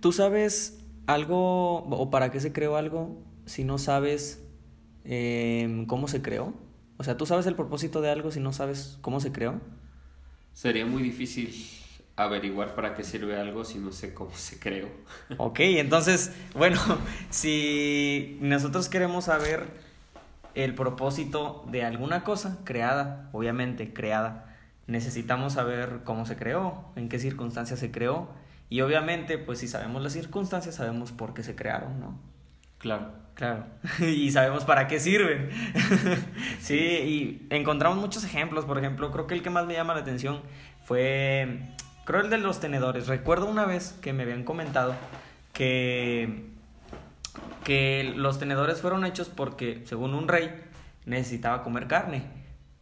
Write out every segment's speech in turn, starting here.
¿tú sabes algo o para qué se creó algo si no sabes em, cómo se creó? O sea, ¿tú sabes el propósito de algo si no sabes cómo se creó? Sería muy difícil averiguar para qué sirve algo si no sé cómo se creó. Ok, entonces, bueno, si nosotros queremos saber el propósito de alguna cosa creada, obviamente creada, necesitamos saber cómo se creó, en qué circunstancias se creó y obviamente, pues si sabemos las circunstancias, sabemos por qué se crearon, ¿no? Claro. Claro. y sabemos para qué sirven. sí, y encontramos muchos ejemplos. Por ejemplo, creo que el que más me llama la atención fue, creo el de los tenedores. Recuerdo una vez que me habían comentado que, que los tenedores fueron hechos porque, según un rey, necesitaba comer carne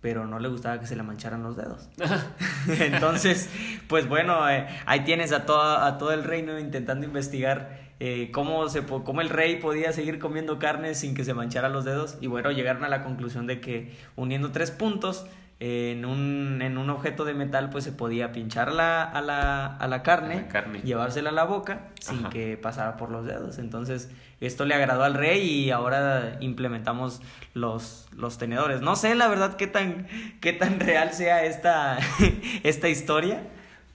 pero no le gustaba que se le mancharan los dedos. Entonces, pues bueno, eh, ahí tienes a, a todo el reino intentando investigar eh, cómo, se, cómo el rey podía seguir comiendo carne sin que se manchara los dedos. Y bueno, llegaron a la conclusión de que uniendo tres puntos en, un, en un objeto de metal, pues se podía pinchar la, a, la, a la carne, llevársela a la boca sin que pasara por los dedos. Entonces, esto le agradó al rey y ahora implementamos los, los tenedores. No sé, la verdad, qué tan, qué tan real sea esta, esta historia,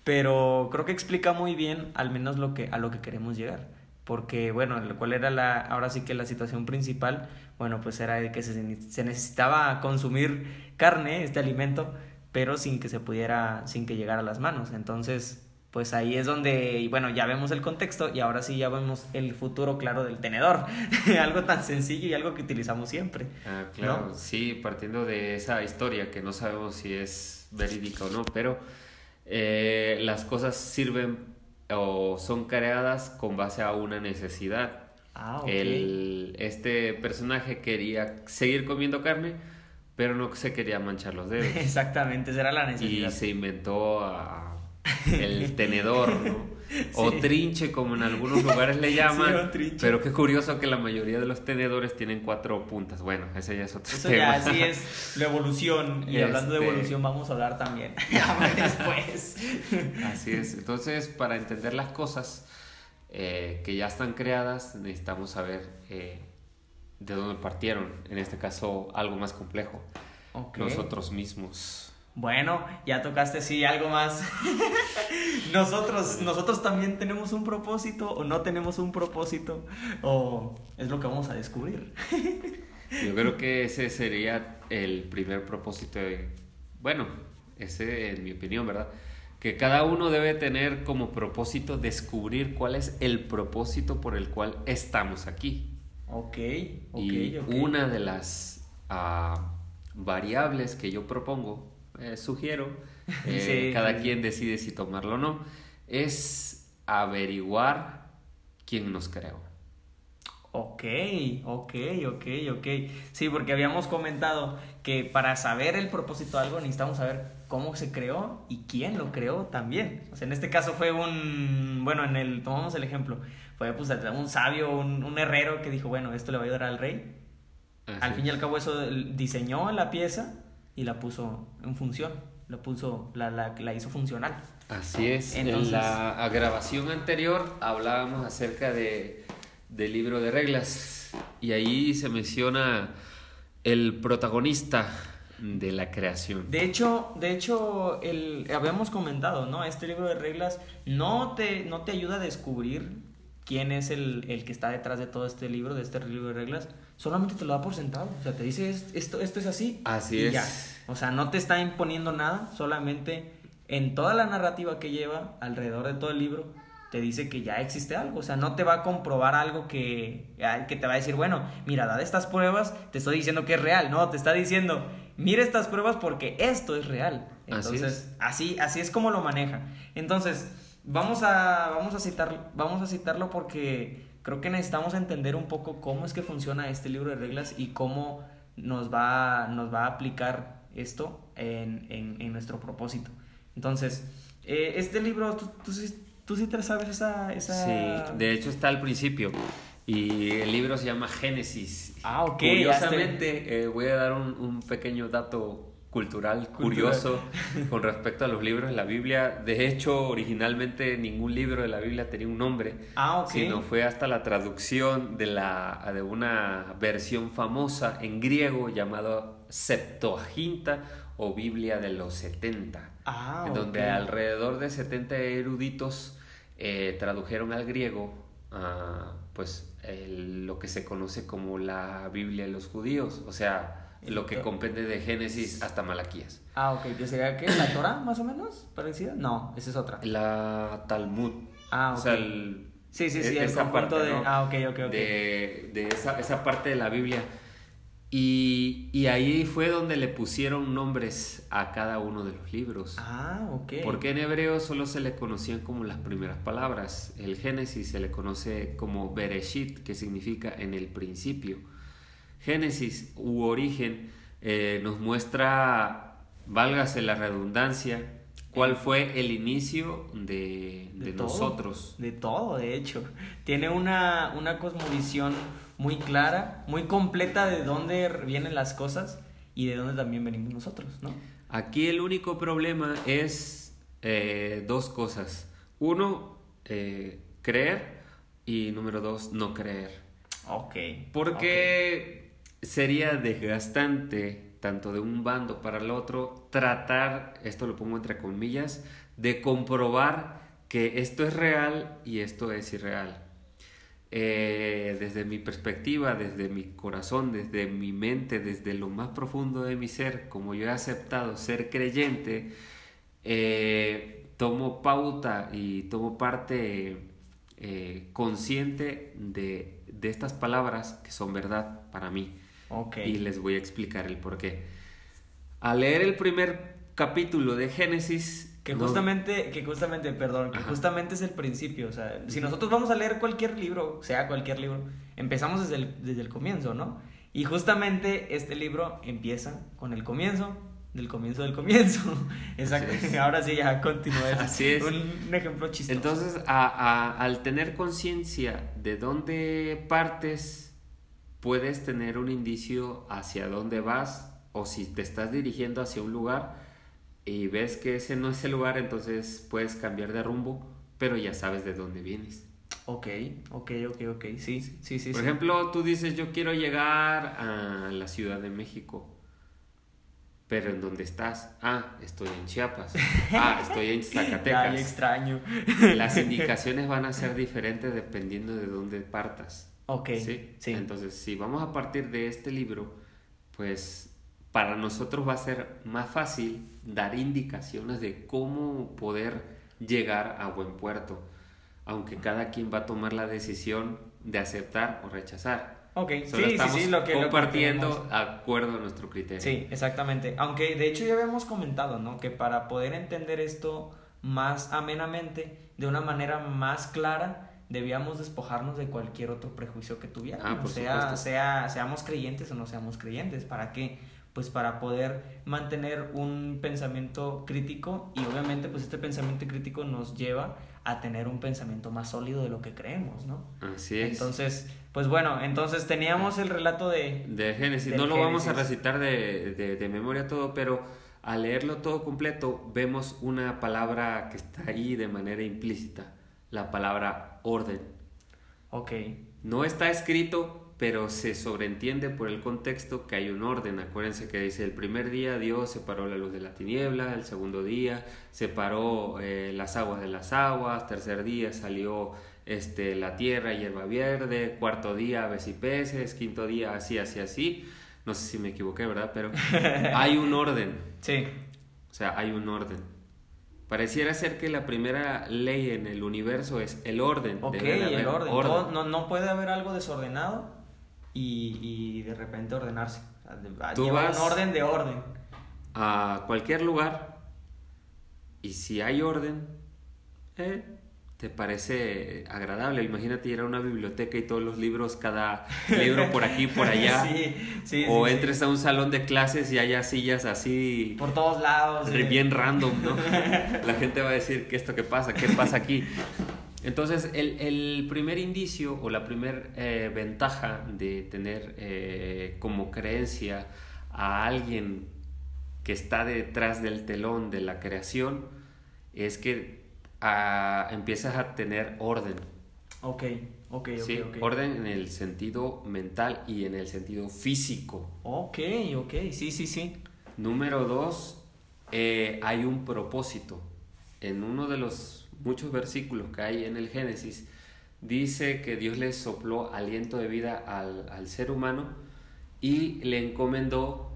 pero creo que explica muy bien al menos lo que, a lo que queremos llegar porque bueno, cuál era la, ahora sí que la situación principal, bueno, pues era que se, se, necesitaba consumir carne, este alimento, pero sin que se pudiera, sin que llegara a las manos. Entonces, pues ahí es donde, bueno, ya vemos el contexto y ahora sí ya vemos el futuro claro del tenedor. algo tan sencillo y algo que utilizamos siempre. Ah, claro, sí, partiendo de esa historia que no sabemos si es verídica o no, pero eh, las cosas sirven o son creadas con base a una necesidad. Ah, El, este personaje quería seguir comiendo carne, pero no se quería manchar los dedos. Exactamente, esa era la necesidad. Y se inventó el tenedor, ¿no? O trinche, como en algunos lugares le llaman. pero qué curioso que la mayoría de los tenedores tienen cuatro puntas. Bueno, ese ya es otro Eso ya así es la evolución. Y hablando de este evolución, vamos a hablar también. después. Así es. Entonces, para entender las cosas eh, que ya están creadas, necesitamos saber eh, de dónde partieron. En este caso, algo más complejo. Nosotros mismos. Bueno, ya tocaste sí algo más. nosotros, nosotros también tenemos un propósito o no tenemos un propósito o es lo que vamos a descubrir. Yo creo que ese sería el primer propósito de, bueno, ese es mi opinión, ¿verdad? Que cada uno debe tener como propósito descubrir cuál es el propósito por el cual estamos aquí. Ok, ok. Y una de las ah, variables que yo propongo eh, sugiero, eh, cada quien decide si tomarlo o no, es averiguar quién nos creó. Ok, ok, ok, ok. Sí, porque habíamos comentado que para saber el propósito de algo necesitamos saber cómo se creó y quién lo creó también. O sea, en este caso fue un, bueno, en el, tomamos el ejemplo, fue pues un sabio, un, herrero que dijo, bueno, esto le va a ayudar al rey. al fin y al cabo eso diseñó la pieza y la puso en función, la puso, la, la, la hizo funcional. Así es. en la grabación anterior hablábamos acerca de, del libro de reglas y ahí se menciona el protagonista de la creación. De hecho, de hecho, el, habíamos comentado, ¿no? Este libro de reglas no te, no te ayuda a descubrir quién es el, el, que está detrás de todo este libro, de este libro de reglas, solamente te lo da por sentado. O sea, te dice esto, esto es así. Así es. O sea, no te está imponiendo nada, solamente en toda la narrativa que lleva alrededor de todo el libro, te dice que ya existe algo. O sea, no te va a comprobar algo que, que te va a decir, bueno, mira, dad estas pruebas, te estoy diciendo que es real. No, te está diciendo, mira estas pruebas porque esto es real. Entonces, así, así, así es como lo maneja. Entonces, Vamos a, vamos a, citar, vamos a citarlo porque creo que necesitamos entender un poco cómo es que funciona este libro de reglas y cómo nos va, nos va a aplicar esto en, en, nuestro propósito. Entonces, eh, este libro, ¿tú, tú, sí te sabes esa, esa, Sí, de hecho está al principio. Y el libro se llama Génesis. Ah, ok. Curiosamente, eh, voy a dar un, un pequeño dato cultural, curioso con respecto a los libros de la Biblia. De hecho, originalmente ningún libro de la Biblia tenía un nombre, ah, sino fue hasta la traducción de, la, de una versión famosa en griego llamada Septuaginta o Biblia de los 70, ah, en donde alrededor de 70 eruditos eh, tradujeron al griego ah, pues lo que se conoce como la Biblia de los judíos, o sea, lo que comprende de Génesis hasta Malaquías. Ah, ok. ¿Qué sería qué? ¿La Torah, más o menos? ¿Parecida? No, esa es otra. La Talmud. Ah, ok. O sea, el, sí, sí, sí, e-, esa parte, de... Ah, ok, ok, ok. De, de esa, esa, parte de la Biblia. Y, y, ahí fue donde le pusieron nombres a cada uno de los libros. Ah, ok. Porque en hebreo solo se le conocían como las primeras palabras. El Génesis se le conoce como Bereshit, que significa en el principio. Génesis u origen eh, nos muestra, válgase la redundancia, cuál fue el inicio de, nosotros. De todo, de hecho. Tiene una, una cosmovisión muy clara, muy completa de dónde vienen las cosas y de dónde también venimos nosotros, ¿no? Aquí el único problema es eh, dos cosas. Uno, eh, creer y número dos, no creer. Ok. Porque sería desgastante, tanto de un bando para el otro, tratar, esto lo pongo entre comillas, de comprobar que esto es real y esto es irreal. Eh, desde mi perspectiva, desde mi corazón, desde mi mente, desde lo más profundo de mi ser, como yo he aceptado ser creyente, eh, tomo pauta y tomo parte eh, consciente de, de estas palabras que son verdad para mí. Y les voy a explicar el por qué. Al leer el primer capítulo de Génesis... Que justamente, que justamente, perdón, que justamente es el principio. O sea, si nosotros vamos a leer cualquier libro, sea cualquier libro, empezamos desde el, desde el comienzo, ¿no? Y justamente este libro empieza con el comienzo, del comienzo del comienzo. Exacto. Ahora sí, ya continúa. Así es. Un, ejemplo chistoso. Entonces, al tener conciencia de dónde partes puedes tener un indicio hacia dónde vas o si te estás dirigiendo hacia un lugar y ves que ese no es el lugar, entonces puedes cambiar de rumbo, pero ya sabes de dónde vienes. Ok, ok, ok, ok, sí, sí, sí. Por ejemplo, tú dices, yo quiero llegar a la Ciudad de México, pero ¿en dónde estás? Ah, estoy en Chiapas. Ah, estoy en Zacatecas. Ay, extraño. Las indicaciones van a ser diferentes dependiendo de dónde partas. Ok. ¿Sí? ¿Sí? Entonces, si vamos a partir de este libro, pues para nosotros va a ser más fácil dar indicaciones de cómo poder llegar a buen puerto, aunque cada quien va a tomar la decisión de aceptar o rechazar. Ok, Solo sí, estamos sí, sí, lo que, compartiendo de acuerdo a nuestro criterio. Sí, exactamente. Aunque de hecho ya habíamos comentado, ¿no? Que para poder entender esto más amenamente, de una manera más clara, debíamos despojarnos de cualquier otro prejuicio que tuviéramos, ah, sea, sea, seamos creyentes o no seamos creyentes, ¿para qué? Pues para poder mantener un pensamiento crítico y obviamente pues este pensamiento crítico nos lleva a tener un pensamiento más sólido de lo que creemos, ¿no? Así es. Entonces, pues bueno, entonces teníamos el relato de... De Génesis, no lo vamos a recitar de, de, de memoria todo, pero al leerlo todo completo vemos una palabra que está ahí de manera implícita la palabra orden. Ok. No está escrito, pero se sobreentiende por el contexto que hay un orden. Acuérdense que dice, el primer día Dios separó la luz de la tiniebla, el segundo día separó eh, las aguas de las aguas, tercer día salió este, la tierra, hierba verde, cuarto día aves y peces, quinto día así, así, así. No sé si me equivoqué, ¿verdad? Pero hay un orden. Sí. O sea, hay un orden. Pareciera ser que la primera ley en el universo es el orden. Ok, el orden. no, no, puede haber algo desordenado y, y de repente ordenarse. Tú vas un orden de orden. A cualquier lugar y si hay orden, eh, te parece agradable. Imagínate ir a una biblioteca y todos los libros, cada libro por aquí, por allá. sí, sí, o entres a un salón de clases y haya sillas así. Por todos lados. Bien random, ¿no? La gente va a decir, ¿qué esto qué pasa? ¿Qué pasa aquí? Entonces, el, el primer indicio o la primera eh, ventaja de tener eh, como creencia a alguien que está detrás del telón de la creación es que ah, empiezas a tener orden. Ok, ok, ok. Sí, ok. orden en el sentido mental y en el sentido físico. Ok, ok, sí, sí, sí. Número dos, eh, hay un propósito. En uno de los muchos versículos que hay en el Génesis, dice que Dios le sopló aliento de vida al, al ser humano y le encomendó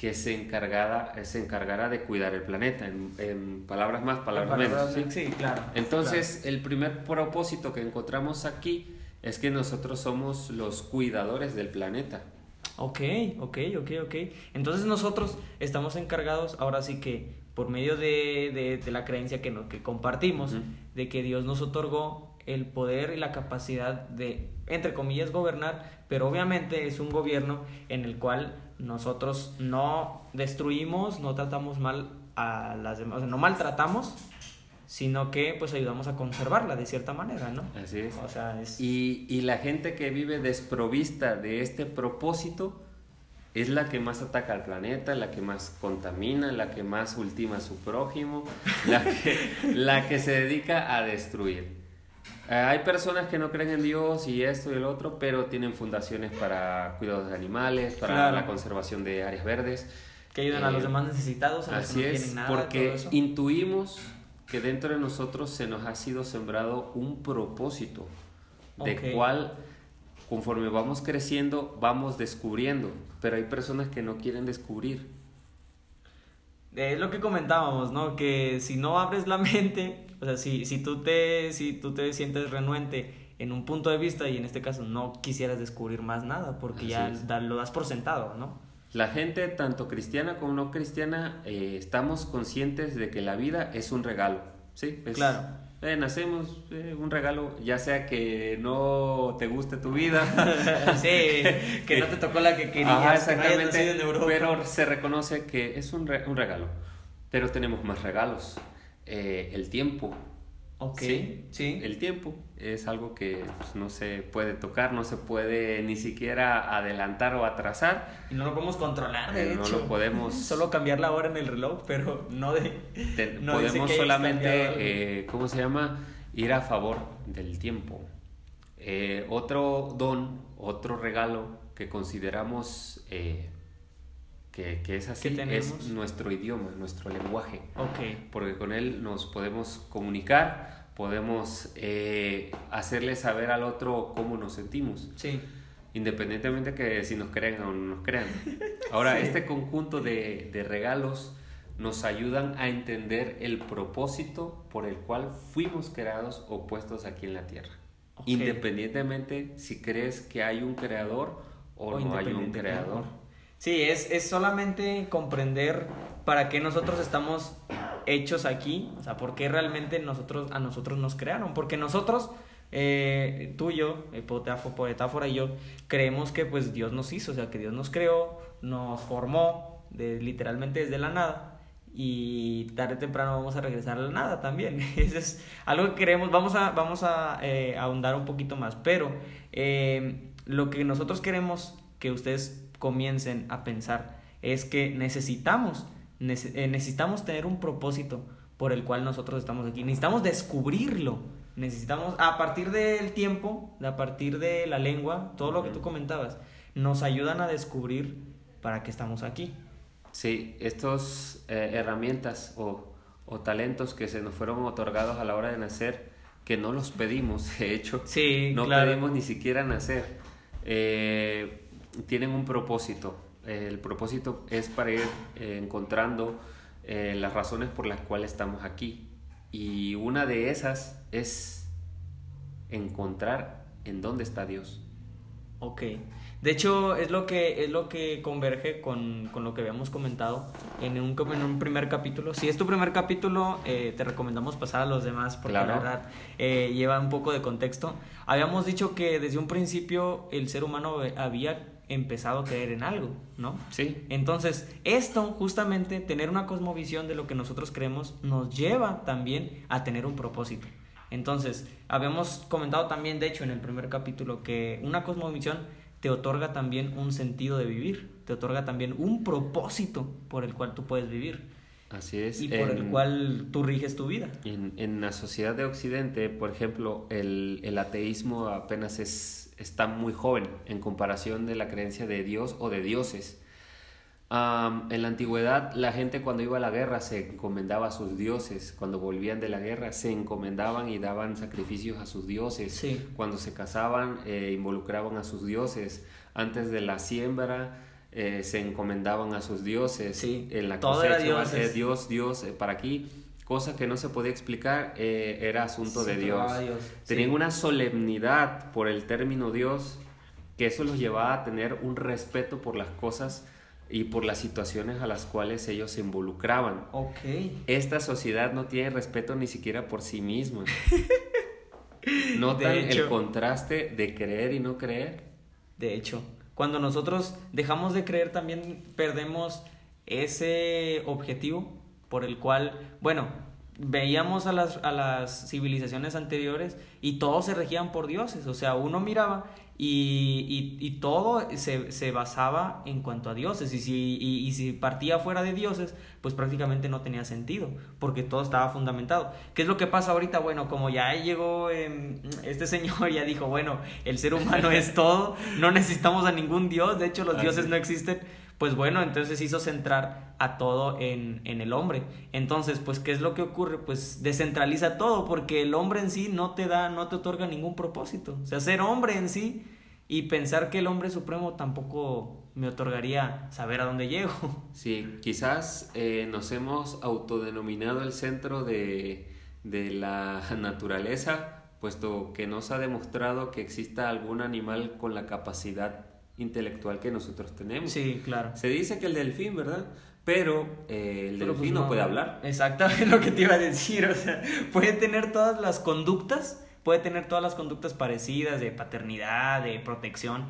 que se encargara, se encargara de cuidar el planeta. En, en palabras más, palabras, Palabras- menos. ¿sí? sí, claro. Entonces, el primer propósito que encontramos aquí es que nosotros somos los cuidadores del planeta. Ok, ok, ok, ok. Entonces nosotros estamos encargados, ahora sí que por medio de, de- de la creencia que, no- que compartimos, de que Dios nos otorgó el poder y la capacidad de, entre comillas, gobernar, pero obviamente es un gobierno en el cual nosotros no destruimos, no tratamos mal a las demás, o sea, no maltratamos, sino que pues ayudamos a conservarla de cierta manera, ¿no? Así es. O sea, es... Y, y la gente que vive desprovista de este propósito es la que más ataca al planeta, la que más contamina, la que más ultima a su prójimo, la que, la que se dedica a destruir. Eh, hay personas que no creen en Dios y esto y el otro, pero tienen fundaciones para cuidados de animales, para Claro. la conservación de áreas verdes. que ayudan a los Eh, demás necesitados, a los Así que no es, tienen nada, porque intuimos que dentro de nosotros se nos ha sido sembrado un propósito, de Ok. cual conforme vamos creciendo vamos descubriendo, pero hay personas que no quieren descubrir. Es lo que comentábamos, ¿no? Que si no abres la mente, o sea, si, si, tú te, si tú te sientes renuente en un punto de vista y en este caso no quisieras descubrir más nada porque Así ya da- lo das por sentado, ¿no? La gente, tanto cristiana como no cristiana, eh, estamos conscientes de que la vida es un regalo, ¿sí? Es- Claro. eh, nacemos, eh, un regalo, ya sea que no te guste tu vida, sí, que no te tocó la que querías, Ajá, que no exactamente. en Europa. Pero se reconoce que es un, re- un regalo. Pero tenemos más regalos. Eh, el tiempo. Ok, Sí, sí. El tiempo es algo que pues, no se puede tocar, no se puede ni siquiera adelantar o atrasar. Y no lo podemos controlar, de Eh, no lo podemos- Solo cambiar la hora en el reloj, pero no de... Te- no podemos solamente, eh, ¿cómo se llama? Ir a favor del tiempo. Eh, otro don, otro regalo que consideramos que, que es así, es nuestro idioma, nuestro lenguaje. Porque con él nos podemos comunicar, podemos eh, hacerle saber al otro cómo nos sentimos. sí. Independientemente que si nos crean o no nos crean. Ahora, Sí. este conjunto de, de regalos nos ayudan a entender el propósito por el cual fuimos creados o puestos aquí en la tierra. Independientemente si crees que hay un creador o, no hay un creador. Sí, es, es solamente comprender para qué nosotros estamos hechos aquí, o sea, por qué realmente nosotros, a nosotros nos crearon, porque nosotros, eh, tú y yo, Potáfo- Poetáfora y yo, creemos que pues Dios nos hizo, o sea, que Dios nos creó, nos formó de, literalmente desde la nada. Y tarde o temprano vamos a regresar a la nada también. Eso es algo que queremos, vamos a, vamos a eh, ahondar un poquito más, pero eh, lo que nosotros queremos que ustedes comiencen a pensar es que necesitamos, nece- eh, necesitamos tener un propósito por el cual nosotros estamos aquí, necesitamos descubrirlo, necesitamos, a partir del tiempo, a partir de la lengua, todo lo que tú comentabas, nos ayudan a descubrir para qué estamos aquí. Sí, estas herramientas o, o talentos que se nos fueron otorgados a la hora de nacer, que no los pedimos, de hecho, Sí, no claro. pedimos ni siquiera nacer, eh, tienen un propósito. El propósito es para ir eh, encontrando eh, las razones por las cuales estamos aquí. Y una de esas es encontrar en dónde está Dios. Ok. De hecho, es lo que, es lo que converge con, con lo que habíamos comentado en un, en un primer capítulo. Si es tu primer capítulo, eh, te recomendamos pasar a los demás porque la Claro. verdad eh, lleva un poco de contexto. Habíamos dicho que desde un principio el ser humano había empezado a creer en algo, ¿no? Sí, Entonces, esto, justamente, tener una cosmovisión de lo que nosotros creemos, nos lleva también a tener un propósito. Entonces, habíamos comentado también, de hecho, en el primer capítulo, que una cosmovisión te otorga también un sentido de vivir, te otorga también un propósito por el cual tú puedes vivir. Así es. Y por el cual tú riges tu vida. En, en, la sociedad de Occidente, por ejemplo, el, el ateísmo apenas es, está muy joven en comparación de la creencia de Dios o de dioses en la antigüedad, la gente cuando iba a la guerra se encomendaba a sus dioses. Cuando volvían de la guerra, se encomendaban y daban sacrificios a sus dioses. Cuando se casaban, eh, involucraban a sus dioses. Antes de la siembra, eh, se encomendaban a sus dioses. En la cosecha, eh, Dios, Dios, para aquí. Cosa que no se podía explicar, era asunto de Dios. Tenían una solemnidad por el término Dios, que eso los llevaba a tener un respeto por las cosas y por las situaciones a las cuales ellos se involucraban. Esta sociedad no tiene respeto ni siquiera por sí misma. ¿Notan el contraste de creer y no creer? De hecho, cuando nosotros dejamos de creer también perdemos ese objetivo por el cual, bueno, veíamos a las, a las civilizaciones anteriores y todos se regían por dioses, o sea, uno miraba y, y, todo se, se, basaba en cuanto a dioses. Y si, y, si partía fuera de dioses, pues prácticamente no tenía sentido, porque todo estaba fundamentado. ¿Qué es lo que pasa ahorita? Bueno, como ya llegó em, este señor, ya dijo, bueno, el ser humano es todo, no necesitamos a ningún dios, de hecho los dioses no existen. Pues bueno, entonces hizo centrar a todo en, en el hombre. Entonces, pues, ¿qué es lo que ocurre? Pues descentraliza todo, porque el hombre en sí no te da, no te otorga ningún propósito. O sea, ser hombre en sí y pensar que el hombre supremo tampoco me otorgaría saber a dónde llego. Sí, quizás eh, nos hemos autodenominado el centro de, de la naturaleza, puesto que nos ha demostrado que exista algún animal con la capacidad intelectual que nosotros tenemos. Sí, claro. Se dice que el delfín, ¿verdad? Pero eh, el pues, delfín no, puede hablar. Exactamente lo que te iba a decir, o sea, puede tener todas las conductas puede tener todas las conductas parecidas de paternidad, de protección,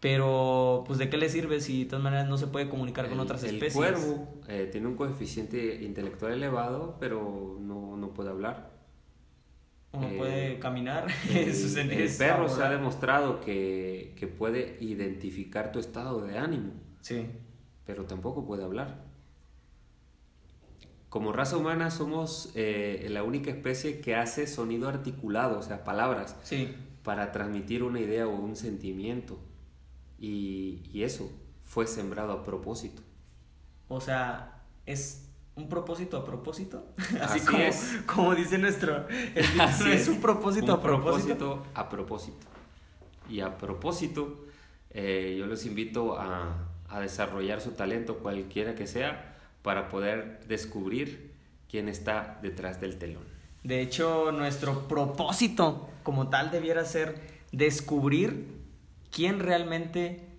pero pues de qué le sirve si de todas maneras no se puede comunicar con otras especies. El cuervo eh, tiene un coeficiente intelectual elevado, pero no, no puede hablar. O no puede eh, caminar. El, el perro se ha demostrado que, que puede identificar tu estado de ánimo. Sí. Pero tampoco puede hablar como raza humana somos eh, la única especie que hace sonido articulado, o sea, palabras, sí. para transmitir una idea o un sentimiento. Y, eso fue sembrado a propósito. O sea, es un propósito a propósito. Así, como, es. como dice nuestro. es. un propósito a propósito. a propósito. Y a propósito, eh, yo les invito a, a desarrollar su talento, cualquiera que sea para poder descubrir quién está detrás del telón. De hecho, nuestro propósito como tal debiera ser descubrir quién realmente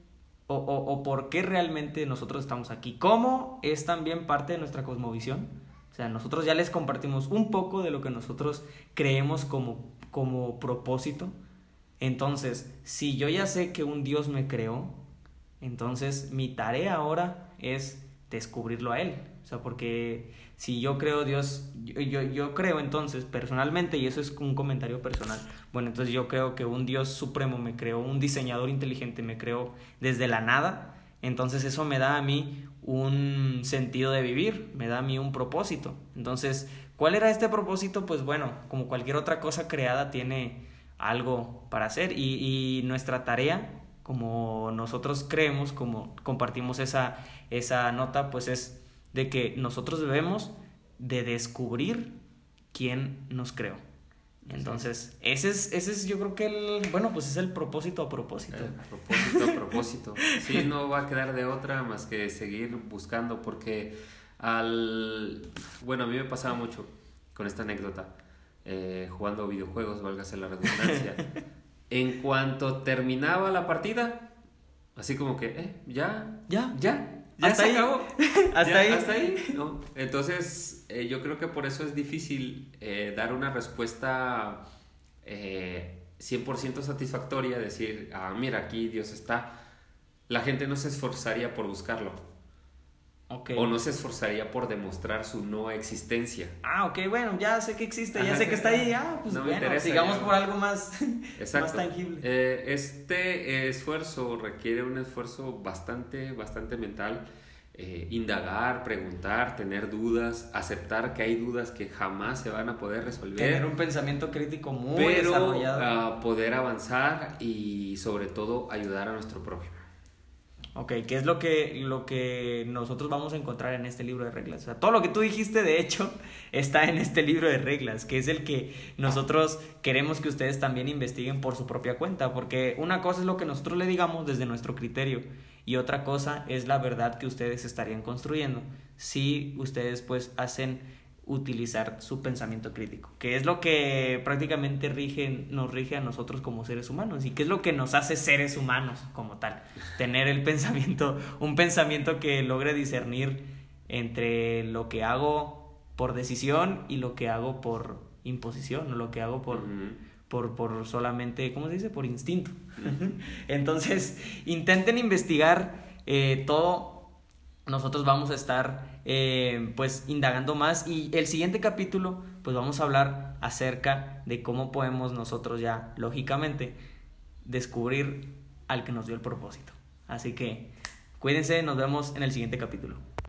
o, o, por qué realmente nosotros estamos aquí. ¿Cómo es también parte de nuestra cosmovisión? O sea, nosotros ya les compartimos un poco de lo que nosotros creemos como, como propósito. Entonces, si yo ya sé que un Dios me creó, entonces mi tarea ahora es descubrirlo a Él. O sea, porque si yo creo Dios, yo, yo, creo entonces personalmente, y eso es un comentario personal, bueno, entonces yo creo que un Dios supremo me creó, un diseñador inteligente me creó desde la nada, entonces eso me da a mí un sentido de vivir, me da a mí un propósito. Entonces, ¿cuál era este propósito? Pues bueno, como cualquier otra cosa creada tiene algo para hacer y, y nuestra tarea como nosotros creemos, como compartimos esa, esa nota, pues es de que nosotros debemos de descubrir quién nos creó. Entonces, ese es, ese es yo creo que el, bueno, pues es el propósito a propósito. propósito a propósito. Sí, no va a quedar de otra más que seguir buscando porque al, bueno, a mí me pasaba mucho con esta anécdota, eh, jugando videojuegos, válgase la redundancia. En cuanto terminaba la partida, así como que, eh, ya, ya, ya, ya hasta se ahí. acabó. hasta ahí. Hasta ahí. Entonces, eh, yo creo que por eso es difícil eh, dar una respuesta 100% eh, satisfactoria, decir, ah, mira, aquí Dios está. La gente no se esforzaría por buscarlo. O no se esforzaría por demostrar su no existencia. Ah, ok, bueno, ya sé que existe, ya sé que está ahí, ah, pues bueno, sigamos por algo más, más tangible. Eh, este esfuerzo requiere un esfuerzo bastante, bastante mental. Eh, indagar, preguntar, tener dudas, aceptar que hay dudas que jamás se van a poder resolver. Tener un pensamiento crítico muy desarrollado. Uh, poder avanzar y sobre todo ayudar a nuestro prójimo. Ok, ¿qué es lo que, lo que nosotros vamos a encontrar en este libro de reglas? O sea, todo lo que tú dijiste, de hecho, está en este libro de reglas, que es el que nosotros queremos que ustedes también investiguen por su propia cuenta, porque una cosa es lo que nosotros le digamos desde nuestro criterio y otra cosa es la verdad que ustedes estarían construyendo si ustedes pues hacen utilizar su pensamiento crítico, que es lo que prácticamente rige, nos rige a nosotros como seres humanos y que es lo que nos hace seres humanos como tal, tener el pensamiento, un pensamiento que logre discernir entre lo que hago por decisión y lo que hago por imposición o lo que hago por, por, por solamente, ¿cómo se dice? Por instinto. Entonces, intenten investigar eh, todo nosotros vamos a estar eh, pues indagando más y el siguiente capítulo pues vamos a hablar acerca de cómo podemos nosotros ya lógicamente descubrir al que nos dio el propósito. Así que cuídense, nos vemos en el siguiente capítulo.